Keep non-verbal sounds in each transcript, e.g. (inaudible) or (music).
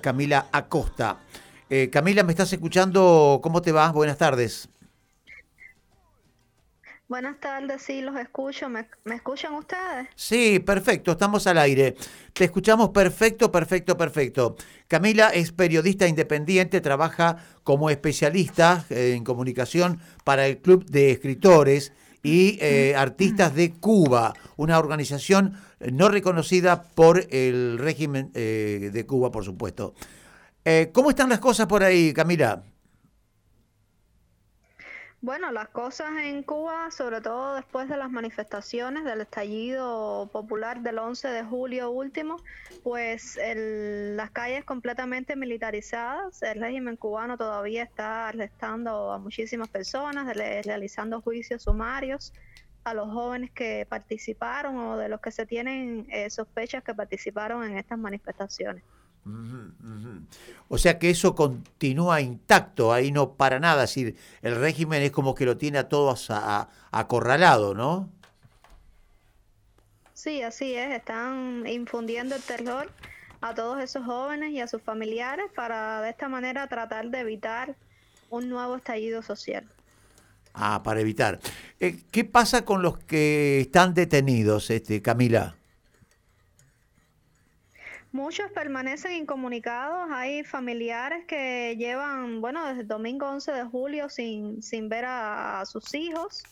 Camila Acosta. Eh, Camila, ¿me estás escuchando? ¿Cómo te va? Buenas tardes. Buenas tardes, sí, los escucho. ¿Me, escuchan ustedes? Sí, perfecto, estamos al aire. Te escuchamos perfecto, perfecto, perfecto. Camila es periodista independiente, trabaja como especialista en comunicación para el Club de Escritores y eh, Artistas de Cuba, una organización no reconocida por el régimen eh, de Cuba, por supuesto. ¿Cómo están las cosas por ahí, Camila? Bueno, las cosas en Cuba, sobre todo después de las manifestaciones del estallido popular del 11 de julio último, pues las calles completamente militarizadas, el régimen cubano todavía está arrestando a muchísimas personas, realizando juicios sumarios a los jóvenes que participaron o de los que se tienen eh, sospechas que participaron en estas manifestaciones. O sea que eso continúa intacto, ahí no para nada, es decir, el régimen es como que lo tiene a todos acorralado, ¿no? Sí, así es, están infundiendo el terror a todos esos jóvenes y a sus familiares para de esta manera tratar de evitar un nuevo estallido social. Ah, para evitar. Eh, ¿Qué pasa con los que están detenidos, este, Camila? Muchos permanecen incomunicados. Hay familiares que llevan, bueno, desde el domingo 11 de julio sin, sin ver a, sus hijos.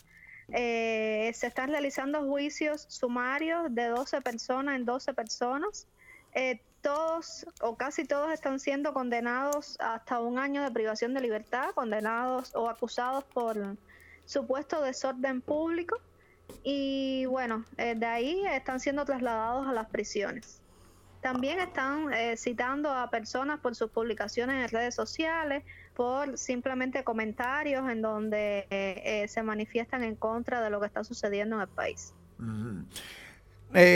Eh, se están realizando juicios sumarios de 12 personas en 12 personas. Eh, todos o casi todos están siendo condenados hasta un año de privación de libertad, condenados o acusados por supuesto desorden público. Y bueno, eh, de ahí están siendo trasladados a las prisiones. También están eh, citando a personas por sus publicaciones en redes sociales, por simplemente comentarios en donde eh, eh, se manifiestan en contra de lo que está sucediendo en el país.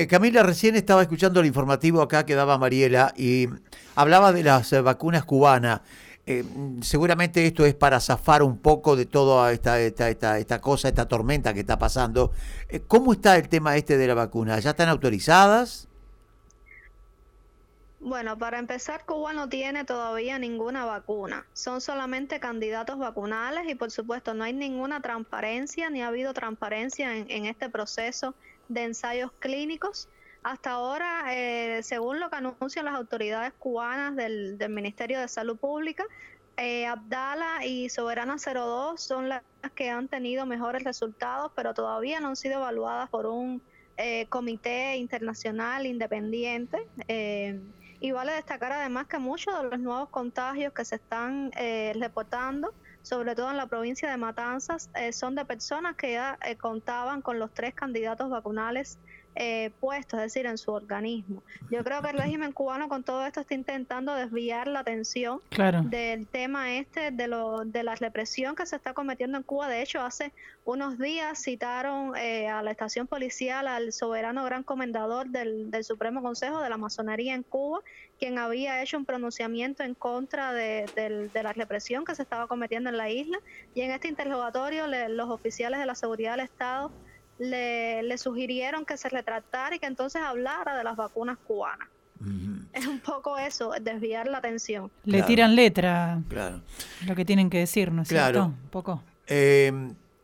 Camila, recién estaba escuchando el informativo acá que daba Mariela y hablaba de las vacunas cubanas. seguramente esto es para zafar un poco de toda esta, esta, esta, esta cosa, esta tormenta que está pasando. ¿Cómo está el tema este de la vacuna? ¿Ya están autorizadas? Bueno, para empezar, Cuba no tiene todavía ninguna vacuna. Son solamente candidatos vacunales y por supuesto no hay ninguna transparencia ni ha habido transparencia en, este proceso de ensayos clínicos. Hasta ahora, eh, según lo que anuncian las autoridades cubanas del, Ministerio de Salud Pública, eh, Abdala y Soberana 02 son las que han tenido mejores resultados, pero todavía no han sido evaluadas por un eh, comité internacional independiente. Eh, y vale destacar además que muchos de los nuevos contagios que se están eh, reportando, sobre todo en la provincia de Matanzas, eh, son de personas que ya eh, contaban con los tres candidatos vacunales eh, puesto, es decir, en su organismo. Yo creo que el régimen cubano con todo esto está intentando desviar la atención del tema este, de, lo, de la represión que se está cometiendo en Cuba. De hecho, hace unos días citaron eh, a la estación policial al soberano gran comendador del, del, Supremo Consejo de la Masonería en Cuba, quien había hecho un pronunciamiento en contra de, de la represión que se estaba cometiendo en la isla. Y en este interrogatorio los oficiales de la seguridad del Estado le, sugirieron que se retratara y que entonces hablara de las vacunas cubanas. Es un poco eso, desviar la atención. Le tiran letra. Claro. Lo que tienen que decir, ¿no es cierto? Un poco. Eh,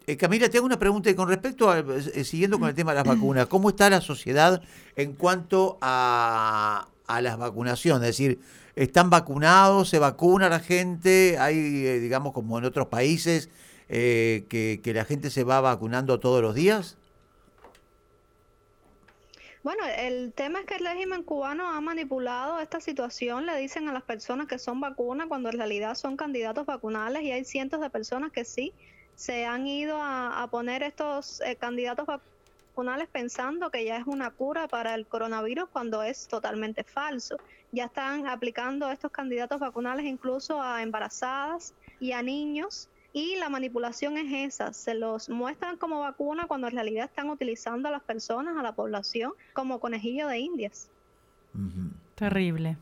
eh, Camila, te hago una pregunta con respecto a, eh, siguiendo con el tema de las vacunas, ¿cómo está la sociedad en cuanto a, a las vacunaciones? Es decir, ¿están vacunados? ¿Se vacuna la gente? ¿Hay, digamos, como en otros países, que, que la gente se va vacunando todos los días? Bueno, el tema es que el régimen cubano ha manipulado esta situación, le dicen a las personas que son vacunas cuando en realidad son candidatos vacunales y hay cientos de personas que sí se han ido a, poner estos eh, candidatos vacunales pensando que ya es una cura para el coronavirus cuando es totalmente falso. Ya están aplicando estos candidatos vacunales incluso a embarazadas y a niños y la manipulación es esa, se los muestran como vacuna cuando en realidad están utilizando a las personas, a la población, como conejillo de indias. Terrible.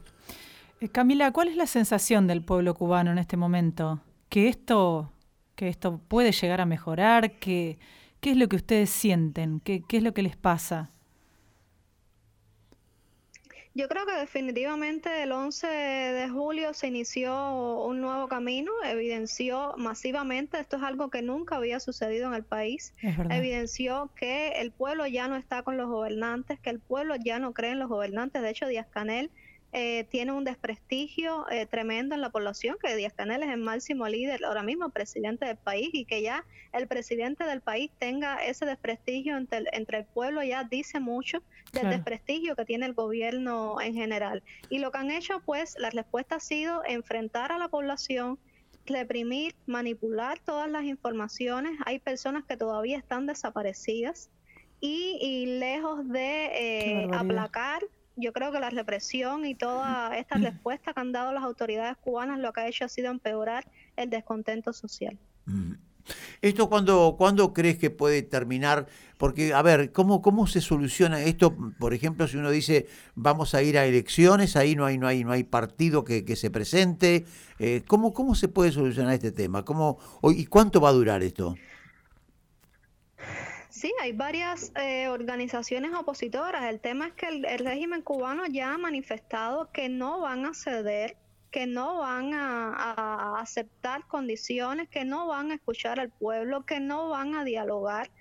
Eh, Camila, ¿cuál es la sensación del pueblo cubano en este momento? ¿Que esto, que esto puede llegar a mejorar? ¿Qué, qué es lo que ustedes sienten? ¿Qué, ¿Qué es lo que les pasa? Yo creo que definitivamente el 11 de julio se inició un nuevo camino, evidenció masivamente, esto es algo que nunca había sucedido en el país, evidenció que el pueblo ya no está con los gobernantes, que el pueblo ya no cree en los gobernantes, de hecho Díaz Canel eh, tiene un desprestigio eh, tremendo en la población, que Díaz Canel es el máximo líder, ahora mismo presidente del país, y que ya el presidente del país tenga ese desprestigio entre el, entre el pueblo ya dice mucho del desprestigio que tiene el gobierno en general. Y lo que han hecho, pues, la respuesta ha sido enfrentar a la población, reprimir, manipular todas las informaciones. Hay personas que todavía están desaparecidas y, lejos de eh, aplacar yo creo que la represión y toda esta respuesta que han dado las autoridades cubanas lo que ha hecho ha sido empeorar el descontento social. ¿Esto cuándo, cuando crees que puede terminar? Porque, a ver, ¿cómo, ¿cómo se soluciona esto? Por ejemplo, si uno dice vamos a ir a elecciones, ahí no hay, no hay, no hay partido que, que se presente. Eh, ¿cómo, ¿Cómo se puede solucionar este tema? ¿Cómo, ¿Y cuánto va a durar esto? Sí, hay varias eh, organizaciones opositoras. El tema es que el, régimen cubano ya ha manifestado que no van a ceder, que no van a, aceptar condiciones, que no van a escuchar al pueblo, que no van a dialogar.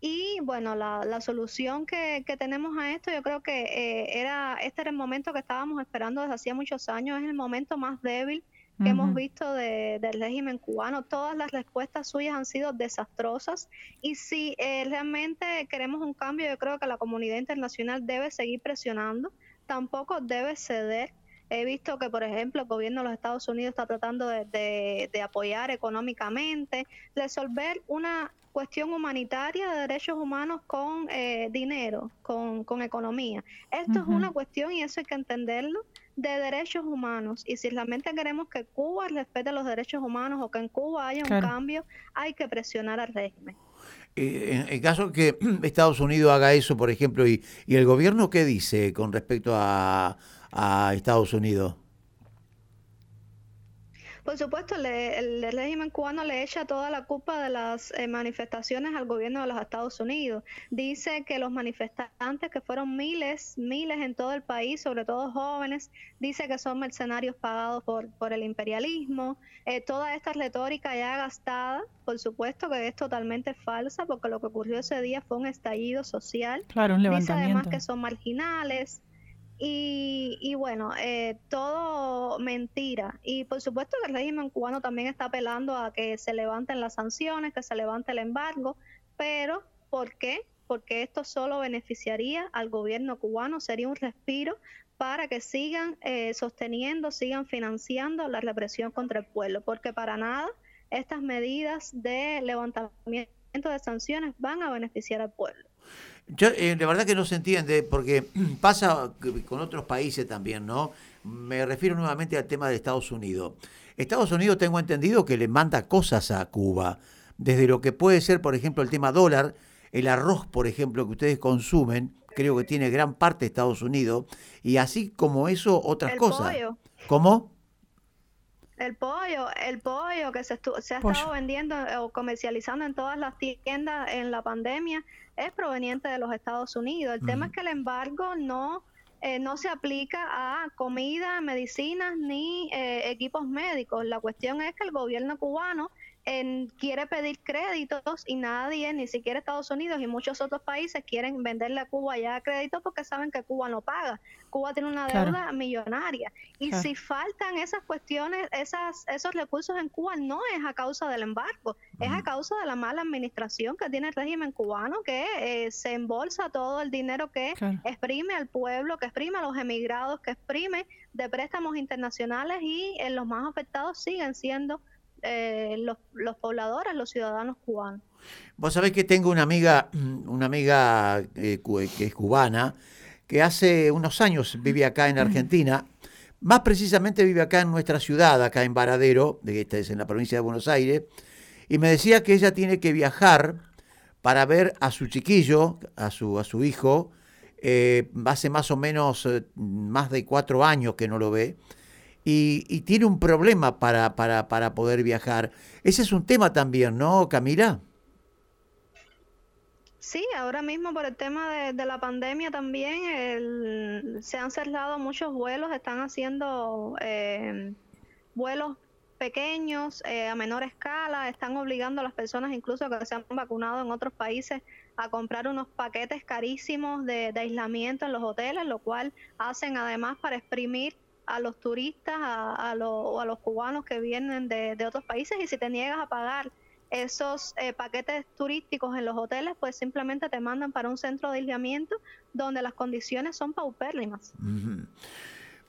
Y bueno, la, solución que, tenemos a esto, yo creo que eh, era este era el momento que estábamos esperando desde hacía muchos años, es el momento más débil que hemos visto del régimen cubano. Todas las respuestas suyas han sido desastrosas y si eh, realmente queremos un cambio, yo creo que la comunidad internacional debe seguir presionando, tampoco debe ceder. He visto que, por ejemplo, el gobierno de los Estados Unidos está tratando de, apoyar económicamente, resolver una cuestión humanitaria de derechos humanos con eh, dinero, con, economía. Esto es una cuestión, y eso hay que entenderlo, de derechos humanos y si realmente queremos que Cuba respete los derechos humanos o que en Cuba haya un cambio, hay que presionar al régimen. Eh, en, caso que (clears throat) Estados Unidos haga eso, por ejemplo, y, y el gobierno qué dice con respecto a, a Estados Unidos? Por supuesto, el, régimen cubano le echa toda la culpa de las eh, manifestaciones al gobierno de los Estados Unidos. Dice que los manifestantes, que fueron miles, miles en todo el país, sobre todo jóvenes, dice que son mercenarios pagados por, por el imperialismo. Eh, toda esta retórica ya gastada, por supuesto que es totalmente falsa, porque lo que ocurrió ese día fue un estallido social. Claro, un levantamiento. Dice además que son marginales, y, bueno, eh, todo mentira. Y por supuesto que el régimen cubano también está apelando a que se levanten las sanciones, que se levante el embargo, pero ¿por qué? Porque esto solo beneficiaría al gobierno cubano, sería un respiro para que sigan eh, sosteniendo, sigan financiando la represión contra el pueblo, porque para nada estas medidas de levantamiento de sanciones van a beneficiar al pueblo. Yo, eh, de verdad que no se entiende, porque (clears throat) pasa con otros países también, ¿no? Me refiero nuevamente al tema de Estados Unidos. Estados Unidos tengo entendido que le manda cosas a Cuba, desde lo que puede ser, por ejemplo, el tema dólar, el arroz, por ejemplo, que ustedes consumen, creo que tiene gran parte de Estados Unidos, y así como eso, otras cosas. ¿Cómo? El pollo, el pollo que se, se ha estado vendiendo o comercializando en todas las tiendas en la pandemia es proveniente de los Estados Unidos. El tema es que el embargo no eh, no se aplica a comida, medicinas ni eh, equipos médicos. La cuestión es que el gobierno cubano quiere pedir créditos y nadie, ni siquiera Estados Unidos y muchos otros países quieren venderle a Cuba ya créditos porque saben que Cuba no paga. Cuba tiene una deuda millonaria. Y si faltan esas cuestiones, esas, esos recursos en Cuba, no es a causa del embargo, es a causa de la mala administración que tiene el régimen cubano, que eh, se embolsa todo el dinero que exprime al pueblo, que exprime a los emigrados, que exprime de préstamos internacionales y en los más afectados siguen siendo eh, los, los, pobladores, los ciudadanos cubanos. Vos sabés que tengo una amiga, una amiga eh, que es cubana, que hace unos años vive acá en Argentina, más precisamente vive acá en nuestra ciudad, acá en Varadero, de esta es en la provincia de Buenos Aires, y me decía que ella tiene que viajar para ver a su chiquillo, a su, a su hijo, eh, hace más o menos más de cuatro años que no lo ve, y, tiene un problema para, para, para poder viajar. Ese es un tema también, ¿no, Camila? Sí, ahora mismo por el tema de, la pandemia también se han cerrado muchos vuelos, están haciendo eh, vuelos pequeños, eh, a menor escala, están obligando a las personas incluso que se han vacunado en otros países a comprar unos paquetes carísimos de, aislamiento en los hoteles, lo cual hacen además para exprimir a los turistas a, a, a los cubanos que vienen de, de, otros países y si te niegas a pagar esos eh, paquetes turísticos en los hoteles, pues simplemente te mandan para un centro de aislamiento donde las condiciones son paupérrimas.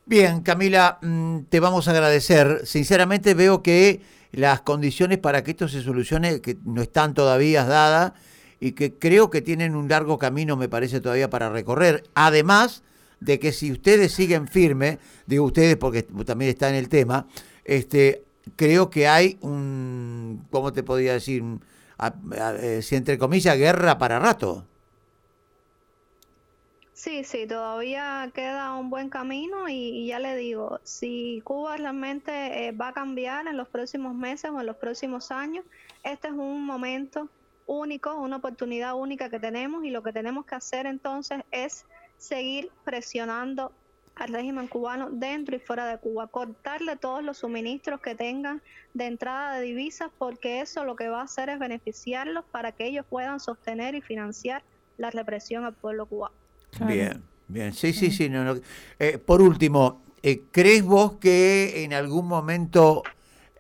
Bien, Camila, mm, te vamos a agradecer. Sinceramente veo que las condiciones para que esto se solucione que no están todavía dadas y que creo que tienen un largo camino, me parece, todavía para recorrer. Además de que si ustedes siguen firmes, digo ustedes porque también está en el tema, este, creo que hay un, ¿cómo te podría decir? Eh, si entre comillas, guerra para rato. Sí, sí, todavía queda un buen camino y, ya le digo, si Cuba realmente eh, va a cambiar en los próximos meses o en los próximos años, este es un momento único, una oportunidad única que tenemos y lo que tenemos que hacer entonces es seguir presionando al régimen cubano dentro y fuera de Cuba, cortarle todos los suministros que tengan de entrada de divisas porque eso lo que va a hacer es beneficiarlos para que ellos puedan sostener y financiar la represión al pueblo cubano. Bien, bien, sí, sí, sí. No, eh, por último, eh, ¿crees vos que en algún momento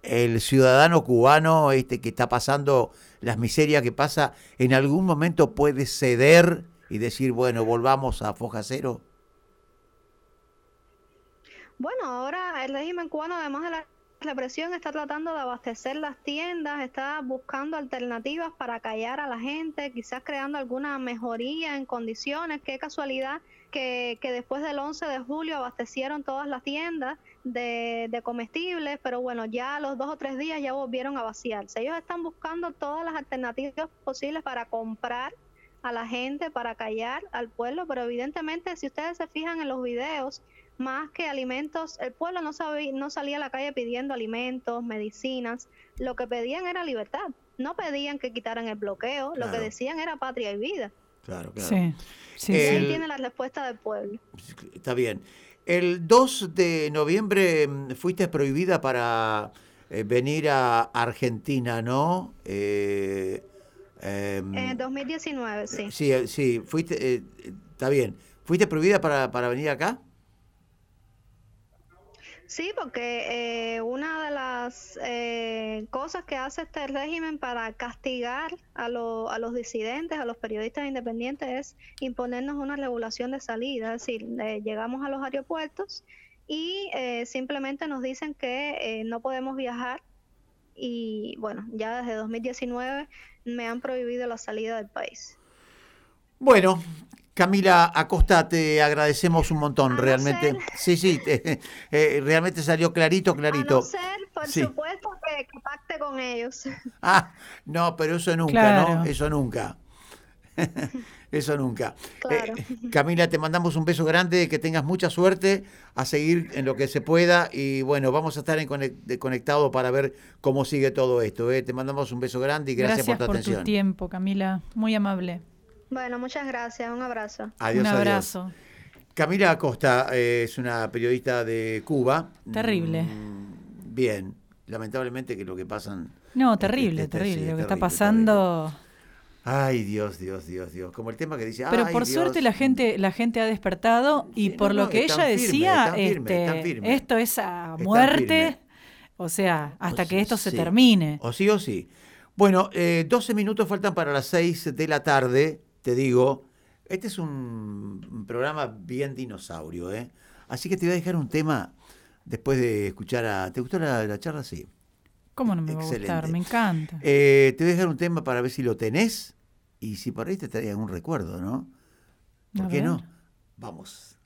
el ciudadano cubano este que está pasando las miserias que pasa, en algún momento puede ceder y decir, bueno, volvamos a foja cero? Bueno, ahora el régimen cubano, además de la represión, está tratando de abastecer las tiendas, está buscando alternativas para callar a la gente, quizás creando alguna mejoría en condiciones. Qué casualidad que, que después del 11 de julio abastecieron todas las tiendas de, de, comestibles, pero bueno, ya los dos o tres días ya volvieron a vaciarse. Ellos están buscando todas las alternativas posibles para comprar a la gente, para callar al pueblo, pero evidentemente si ustedes se fijan en los videos, más que alimentos, el pueblo no, sabía, no salía a la calle pidiendo alimentos, medicinas, lo que pedían era libertad, no pedían que quitaran el bloqueo, lo que decían era patria y vida. Claro, claro. Sí, sí, Él tiene la respuesta del pueblo. Está bien. El 2 de noviembre mm, fuiste prohibida para eh, venir a Argentina, ¿no? Eh, em, en 2019, sí. Sí, eh, sí, fuiste, está bien. ¿Fuiste prohibida para, para venir acá? Sí, porque eh, una de las eh, cosas que hace este régimen para castigar a, a, los disidentes, a los periodistas independientes, es imponernos una regulación de salida. Es decir, eh, llegamos a los aeropuertos y simplemente nos dicen que no podemos viajar y bueno, ya desde 2019 me han prohibido la salida del país. Bueno, Camila Acosta, te agradecemos un montón, realmente. Sí, sí, (laughs) eh, realmente salió clarito, clarito. A no ser, por supuesto, que, pacte con ellos. Ah, no, pero eso nunca, ¿no? Eso nunca. (laughs) Eso nunca. Eh, (laughs) Camila, te mandamos un beso grande, que tengas mucha suerte a seguir en lo que se pueda y bueno, vamos a estar en conectado para ver cómo sigue todo esto. ¿eh? Te mandamos un beso grande y gracias, por tu atención. Gracias por tu tiempo, Camila. Muy amable. Bueno, muchas gracias. Un abrazo. Adiós, Un abrazo. Camila Acosta eh, es una periodista de Cuba. Terrible. Mm, bien. Lamentablemente que lo que pasan... No, terrible, terrible. lo que está pasando... Ay, Dios, Dios, Dios, Dios. Como el tema que dice. Pero por suerte la gente, la gente ha despertado y por lo que ella decía, este, esto es a muerte. O sea, hasta que esto se termine. O sí o sí. Bueno, eh, 12 minutos faltan para las 6 de la tarde te digo, este es un programa bien dinosaurio, ¿eh? Así que te voy a dejar un tema después de escuchar a... ¿Te gustó la, charla? Sí. ¿Cómo no me va a gustar? Me encanta. Eh, te voy a dejar un tema para ver si lo tenés y si por ahí te trae algún recuerdo, ¿no? ¿Por qué no? Vamos.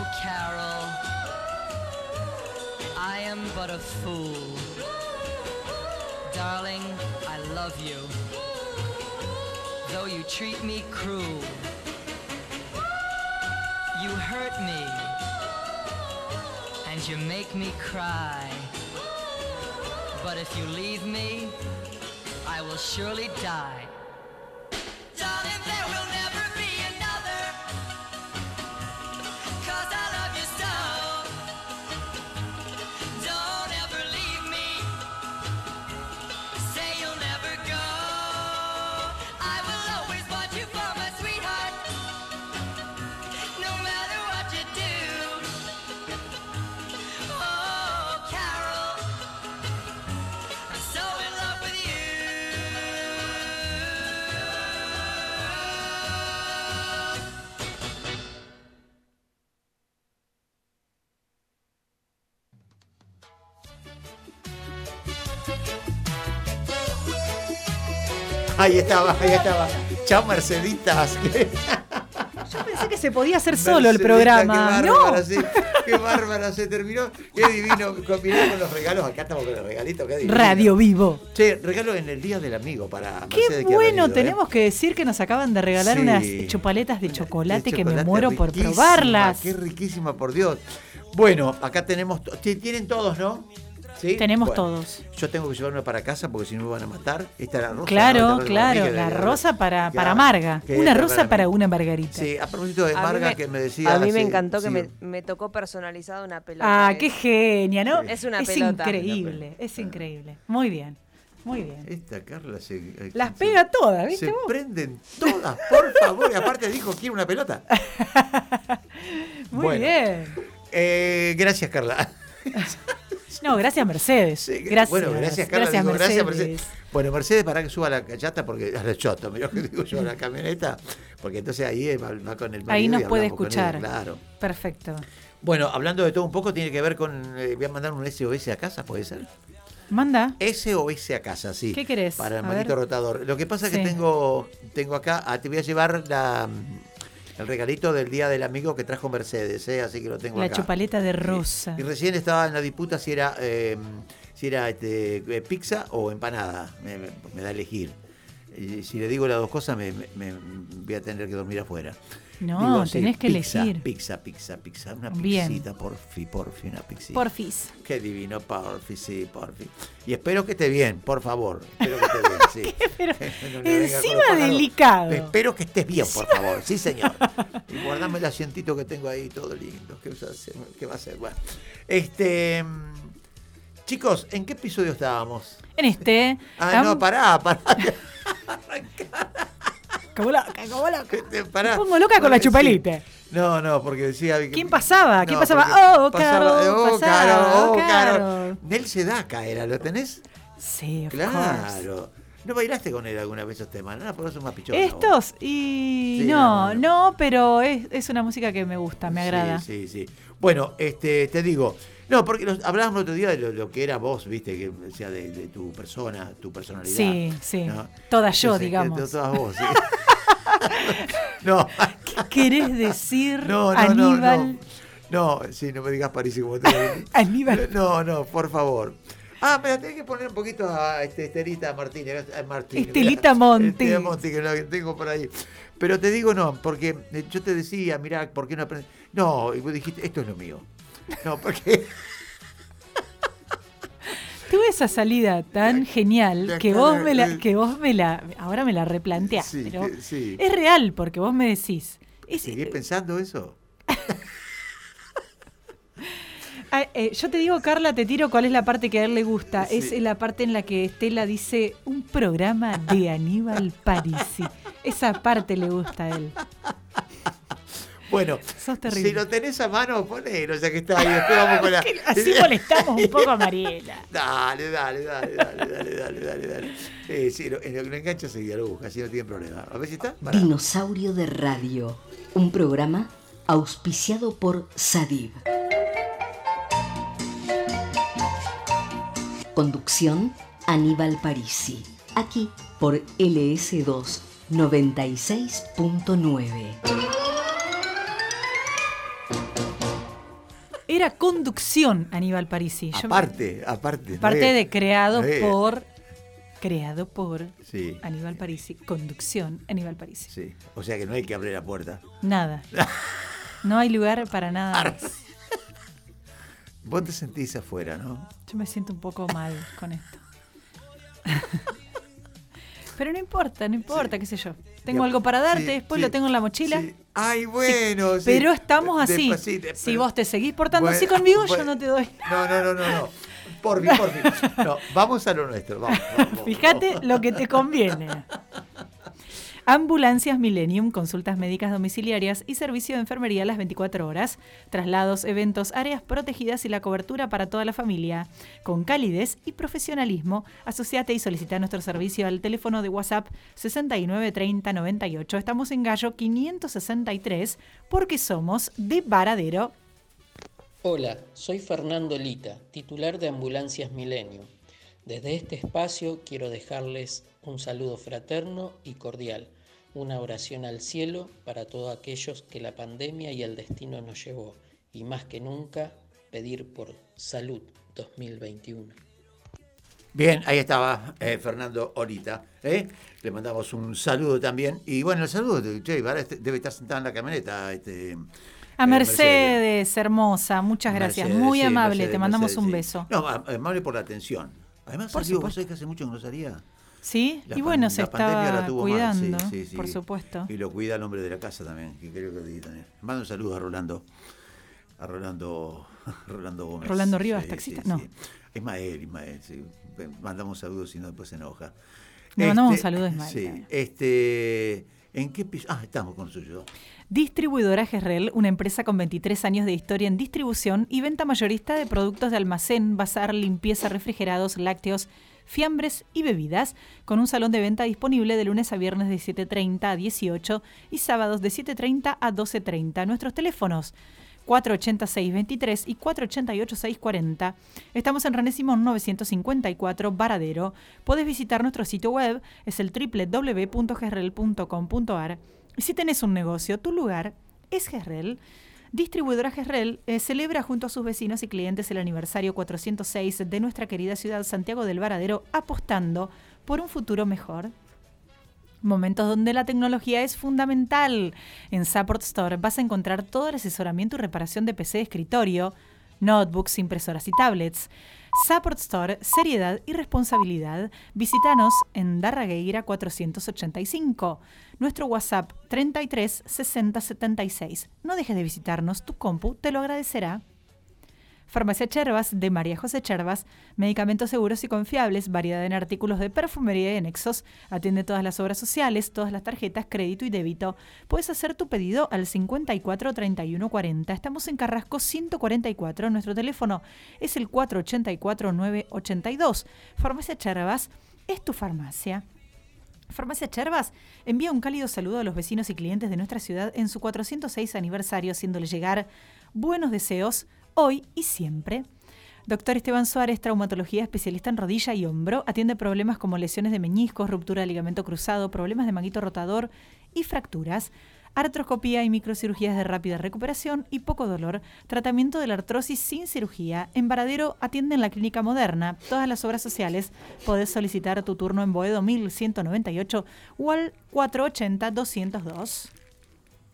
Oh, Carol, I am but a fool. Darling, I love you, though you treat me cruel. You hurt me, and you make me cry. But if you leave me, I will surely die. (laughs) Ahí estaba, ahí estaba. Chao, Merceditas. (laughs) Yo pensé que se podía hacer solo el programa. Qué No. bárbara, sí, qué bárbara, se terminó. Qué divino. Combinado con los regalos. Acá estamos con los regalitos. Qué divino. Radio Vivo. Che, regalo en el Día del Amigo para Qué Mercedes que ha bueno, ¿eh? tenemos que decir que nos acaban de regalar Sí. unas chupaletas de chocolate, De que me chocolate muero por probarlas. Qué riquísima, por Dios. Bueno, acá tenemos. sí, Tienen todos, ¿no? ¿Sí? Tenemos Bueno, todos. Yo tengo que llevarme para casa porque si no me van a matar. Esta es la rosa. Claro, ¿no? Claro, la que- rosa para, para Marga. Una rosa para una Margarita. Sí, a propósito de A Marga me- que me decía. A mí me sí, encantó que me, me tocó personalizada una pelota. Ah, qué genia, ¿no? Es una es pelota. increíble, es increíble. Muy bien, muy bien. Esta Carla se. eh, Las se- pega todas, ¿viste Se vos? prenden todas, por favor. Y aparte dijo, quiero una pelota. (laughs) Muy bueno. bien. Eh, gracias, Carla. (laughs) No, gracias Mercedes. Sí, gracias. Bueno, gracias, Carla. Gracias, digo, Mercedes. gracias, Mercedes. Bueno, Mercedes, para que suba la cachata, porque a la (laughs) mirá que digo yo a la camioneta, porque entonces ahí va, con el Ahí nos puede escuchar. ella, claro. Perfecto. Bueno, hablando de todo un poco, tiene que ver con. eh, voy a mandar un SOS a casa, ¿puede ser? Manda. SOS a casa, sí. ¿Qué querés? Para el manito rotador. Lo que pasa es Sí. que tengo, tengo acá, ah, te voy a llevar la, el regalito del Día del Amigo que trajo Mercedes, ¿eh? así que lo tengo La acá. chupaleta de rosa. Y recién estaba en la disputa si era, eh, si era este, eh, pizza o empanada. Me, me- me da a elegir. Y si le digo las dos cosas, me, me- me voy a tener que dormir afuera. No, Digo, tenés que pizza, elegir. Pizza, pizza, pizza. Una Bien. pizzita, porfi, porfi, una pizzita. Porfis. Qué divino, porfi, sí, porfi. Y espero que esté bien, por favor. Espero que esté bien, sí. (laughs) Pero (laughs) No encima delicado. Espero que estés bien, por favor. Sí, señor. (laughs) Y guardame el asientito que tengo ahí, todo lindo. ¿Qué, va a hacer? ¿Qué va a ser? Bueno. Este. mm, Chicos, ¿en qué episodio estábamos? En este. Ah, no, pará, pará. Como loca, como loca. Pará. Me pongo loca con la Sí. chupalita. No, no, porque decía. ¿Quién pasaba? ¿Quién No, pasaba? porque Oh, pasaba- Caro, Oh, pasaba, Caro, oh, oh, Caro. Nel Sedaka era, ¿lo tenés? Sí, of course. Claro. ¿No bailaste con él alguna vez esos temas? No, por eso es más pichón. Estos, y Sí, no, no, no, no. pero es, es una música que me gusta, me agrada. Sí, sí, sí. Bueno, este, te digo, no, porque los- hablábamos el otro día de lo, lo que era vos, viste, que o sea, de, de tu persona, tu personalidad. Sí, sí. ¿no? Toda yo, Entonces, digamos. Todas vos, sí. (laughs) (laughs) no, ¿Qué querés decir, no, no, Aníbal? no, no. sí, no me digas París como te (laughs) Aníbal. No, no, por favor. Ah, me la tenés que poner un poquito a este, Estelita Martínez. a Martínez Estelita Monti. Estelita Monti, que la tengo por ahí. Pero te digo no, porque eh, yo te decía, mirá, ¿por qué no aprendes? No, y vos dijiste, esto es lo mío. No, porque Tuve esa salida tan genial la que vos me la, de- que vos me la, ahora me la replanteás, Sí, pero que- sí. es real porque vos me decís. es- seguí pensando eso. (laughs) Ah, eh, yo te digo, Carla, te tiro cuál es la parte que a él le gusta. Sí. Es la parte en la que Estela dice un programa de Aníbal Parisi. Esa parte le gusta a él. Bueno, Sos terrible. si lo tenés a mano, ponelo, ya que está ahí. Después vamos con la. (laughs) Así molestamos un poco a (laughs) Mariela. Dale, dale, dale, dale, dale, dale, dale, dale. Eh, sí, lo, en lo que lo engancha seguía lo busca, así no tiene problema. A ver si está. Dinosaurio de Radio, un programa auspiciado por Sadib. Conducción Aníbal Parisi. Aquí por LS2 96.9. Era conducción Aníbal Parisi. Yo- Aparte, aparte. Aparte no de creado no por. Creado por Sí, Aníbal Parisi. Conducción Aníbal Parisi. sí. O sea que no hay que abrir la puerta. Nada. No hay lugar para nada más. (laughs) Vos te sentís afuera, ¿no? Yo me siento un poco mal con esto. (laughs) Pero no importa, no importa, qué sé yo. Tengo algo para darte, sí, después sí, lo tengo en la mochila. sí. Ay, bueno. sí. Pero estamos así. Después, si vos te seguís portando así Bueno, conmigo, yo no te doy. No, no, no, no, no. Por mí, por mí. No, vamos a lo nuestro. Vamos, vamos, vamos. (laughs) Fíjate lo que te conviene. (laughs) Ambulancias Millennium, consultas médicas domiciliarias y servicio de enfermería a las 24 horas, traslados, eventos, áreas protegidas y la cobertura para toda la familia. Con calidez y profesionalismo, asociate y solicita nuestro servicio al teléfono de WhatsApp 693098. Estamos en Gallo 563 porque somos de Varadero. Hola, soy Fernando Lita, titular de Ambulancias Milenio. Desde este espacio quiero dejarles un saludo fraterno y cordial, una oración al cielo para todos aquellos que la pandemia y el destino nos llevó, y más que nunca pedir por salud 2021. Bien, ahí estaba eh, Fernando Olita. ¿eh? Le mandamos un saludo también. Y bueno, el saludo, de- este- debe estar sentada en la camioneta. Este, A eh, Mercedes, hermosa, muchas gracias. Mercedes, Muy sí, amable, Mercedes, te mandamos Mercedes, un sí. beso. No, a- amable por la atención. Además, Por salió, vos sabés que hace mucho que no salía. Sí, La y bueno, se mal, cuidando, sí, sí, sí. por supuesto. Y lo cuida el hombre de la casa también, que creo que di también. Mando un saludo a Rolando. A Rolando, (laughs) Rolando Gómez. Rolando Rivas, taxista, no. Ismael, Ismael, sí. Mandamos saludos si no después se enoja. Le mandamos un saludo a (laughs) Ismael Sí, este. ¿En qué piso? Ah, estamos con suyo. Distribuidora Gerrel, una empresa con 23 años de historia en distribución y venta mayorista de productos de almacén, bazar, limpieza, refrigerados, lácteos, fiambres y bebidas, con un salón de venta disponible de lunes a viernes de 7.30 a 18 y sábados de 7.30 a 12.30. Nuestros teléfonos 486-23 y 488-640. Estamos en René Simón 954, Varadero. Podés visitar nuestro sitio web, es el www.gerrel.com.ar. Y si tenés un negocio, tu lugar es Gerrel. Distribuidora Gerrel eh, celebra junto a sus vecinos y clientes el aniversario 406 de nuestra querida ciudad Santiago del Varadero, apostando por un futuro mejor. Momentos donde la tecnología es fundamental. En Support Store vas a encontrar todo el asesoramiento y reparación de PC de escritorio, notebooks, impresoras y tablets. Support Store, seriedad y responsabilidad. Visítanos en Darragueira 485. Nuestro WhatsApp 33 60 76. No dejes de visitarnos, tu compu te lo agradecerá. Farmacia Chervas de María José Chervas, medicamentos seguros y confiables, variedad en artículos de perfumería y anexos, atiende todas las obras sociales, todas las tarjetas, crédito y débito. Puedes hacer tu pedido al 54 31 40. Estamos en Carrasco 144. Nuestro teléfono es el 484 982. Farmacia Chervas es tu farmacia. Farmacia Chervas envía un cálido saludo a los vecinos y clientes de nuestra ciudad en su 406 aniversario, haciéndole llegar buenos deseos hoy y siempre. Doctor Esteban Suárez, traumatología especialista en rodilla y hombro, atiende problemas como lesiones de meñiscos, ruptura de ligamento cruzado, problemas de manguito rotador y fracturas, artroscopía y microcirugías de rápida recuperación y poco dolor, tratamiento de la artrosis sin cirugía. En Varadero atiende en la clínica moderna. Todas las obras sociales podés solicitar tu turno en Boedo 1198 o al 480-202.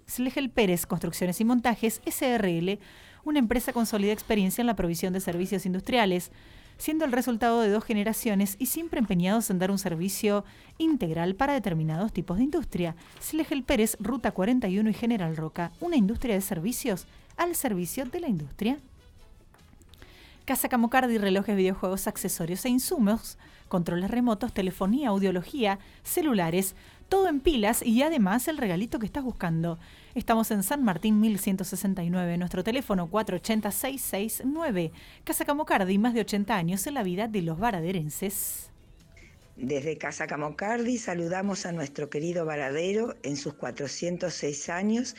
Slegel Pérez, Construcciones y Montajes, SRL, una empresa con sólida experiencia en la provisión de servicios industriales, siendo el resultado de dos generaciones y siempre empeñados en dar un servicio integral para determinados tipos de industria. Slegel Pérez, Ruta 41 y General Roca, una industria de servicios al servicio de la industria. Casa Camocardi, relojes, videojuegos, accesorios e insumos, controles remotos, telefonía, audiología, celulares, todo en pilas y además el regalito que estás buscando. Estamos en San Martín 1169, nuestro teléfono 480-669. Casa Camocardi, más de 80 años en la vida de los varaderenses. Desde Casa Camocardi saludamos a nuestro querido Varadero en sus 406 años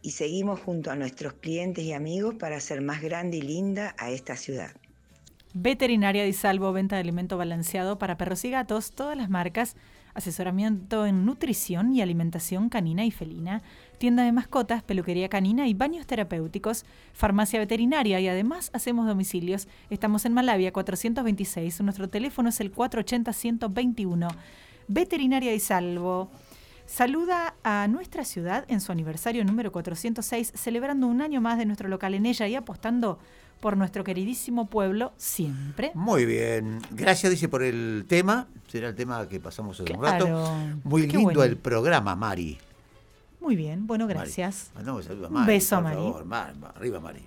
y seguimos junto a nuestros clientes y amigos para hacer más grande y linda a esta ciudad. Veterinaria de Salvo, venta de alimento balanceado para perros y gatos, todas las marcas, asesoramiento en nutrición y alimentación canina y felina. Tienda de mascotas, peluquería canina y baños terapéuticos, farmacia veterinaria y además hacemos domicilios. Estamos en Malavia 426, nuestro teléfono es el 480-121. Veterinaria y Salvo. Saluda a nuestra ciudad en su aniversario número 406, celebrando un año más de nuestro local en ella y apostando por nuestro queridísimo pueblo siempre. Muy bien. Gracias, dice, por el tema. Será el tema que pasamos hace un rato. Muy Qué lindo bueno. el programa, Mari. Muy bien, bueno, Mari. gracias. Mandamos saludos a Un Mari, beso a Mari. favor. Arriba, Mari.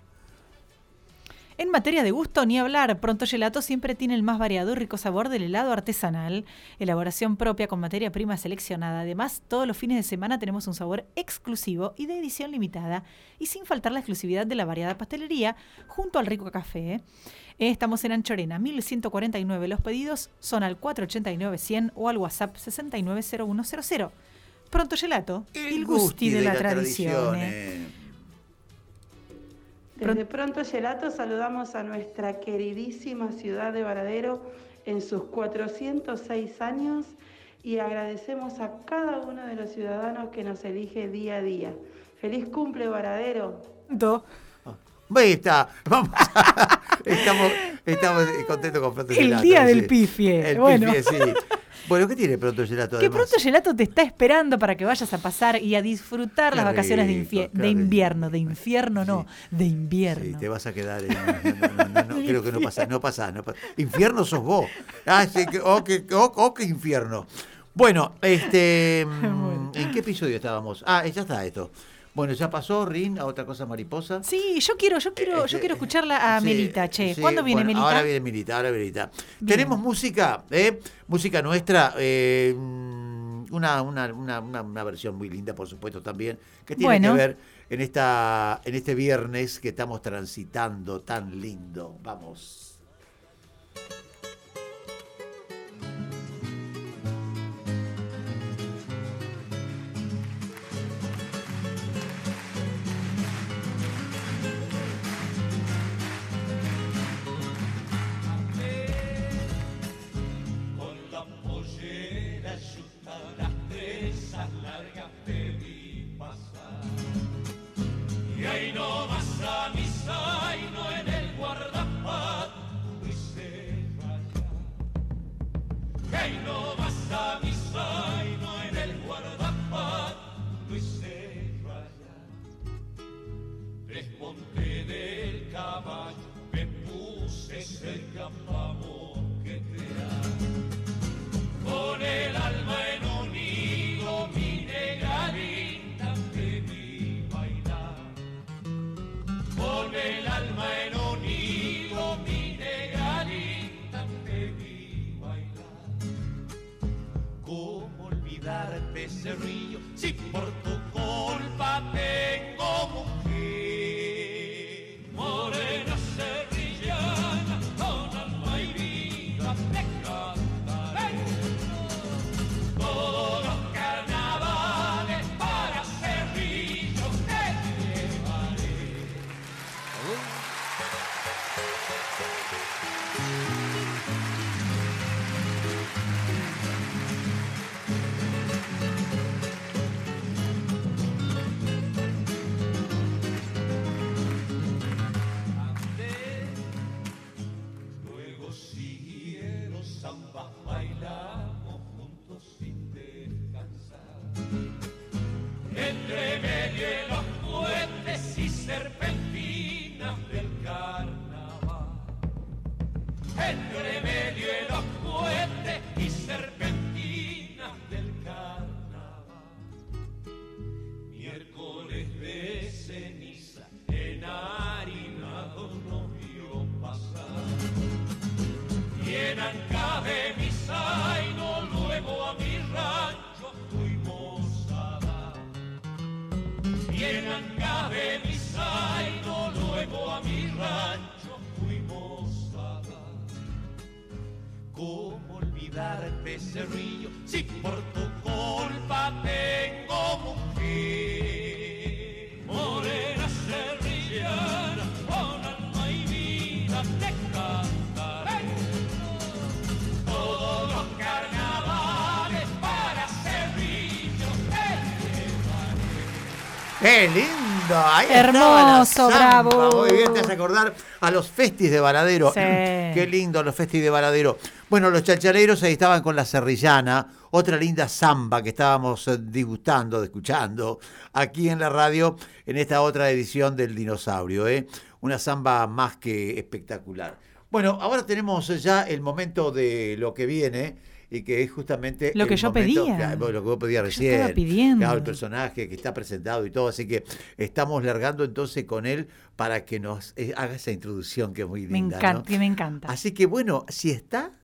En materia de gusto, ni hablar, Pronto Gelato siempre tiene el más variado y rico sabor del helado artesanal, elaboración propia con materia prima seleccionada. Además, todos los fines de semana tenemos un sabor exclusivo y de edición limitada, y sin faltar la exclusividad de la variada pastelería junto al rico café. Eh, Estamos en Anchorena, 1149. Los pedidos son al 489-100 o al WhatsApp 690100. Pronto Gelato, il gusti della tradizione. Desde Pronto Gelato saludamos a nuestra queridísima ciudad de Varadero en sus 406 años y agradecemos a cada uno de los ciudadanos que nos elige día a día. Feliz cumple Varadero. Do. Ahí está. (laughs) Vamos. estamos, estamos contentos con Pronto El Gelato, día sí. del pifie, El bueno. pifie, sí. Bueno, ¿qué tiene Pronto Gelato Que pronto Gelato te está esperando para que vayas a pasar y a disfrutar Qué las vacaciones de, qué de invierno, de infierno no, de invierno. Sí, te vas a quedar en. no, no, creo que no pasa, no pasa, no pasa. Infierno sos vos. Ah, sí, oh, que- oh, oh, qué infierno. Bueno, este. (laughs) mm, ¿En qué episodio estábamos? Ah, ya está esto. Bueno, ya pasó, Rin, a otra cosa mariposa. Sí, yo quiero, yo quiero, yo quiero escucharla a Sí, Melita, che. sí, ¿Cuándo viene bueno, Melita? Ahora viene Melita, ahora viene Melita. Bien. Tenemos música, ¿eh? Música nuestra, eh, mm, una, una, una, una, una versión muy linda, por supuesto, también, que tiene Bueno. que ver en, esta, en este viernes que estamos transitando tan lindo. Vamos. Ese río si por tu culpa tengo mujer? Morena serrillana, con alma y vida te cantaré. Todos los carnavales para Cerrillo te llevaré. ¡Qué lindo! Ahí Hermoso, samba. bravo. Muy bien, te hace acordar a los festis de Varadero. Sí. (clears throat) Qué lindo los festis de Varadero. Bueno, los chachaleros ahí estaban con la serrillana, otra linda samba que estábamos eh, disgustando, escuchando aquí en la radio en esta otra edición del dinosaurio. ¿eh? Una samba más que espectacular. Bueno, ahora tenemos ya el momento de lo que viene y que es justamente Lo que yo momento- pedía. claro, lo que vos pedías Yo recién. estaba pidiendo. Claro, el personaje que está presentado y todo, así que estamos largando entonces con él para que nos eh, haga esa introducción que es muy Me linda. encanta, ¿no? que me encanta. Así que bueno, si está,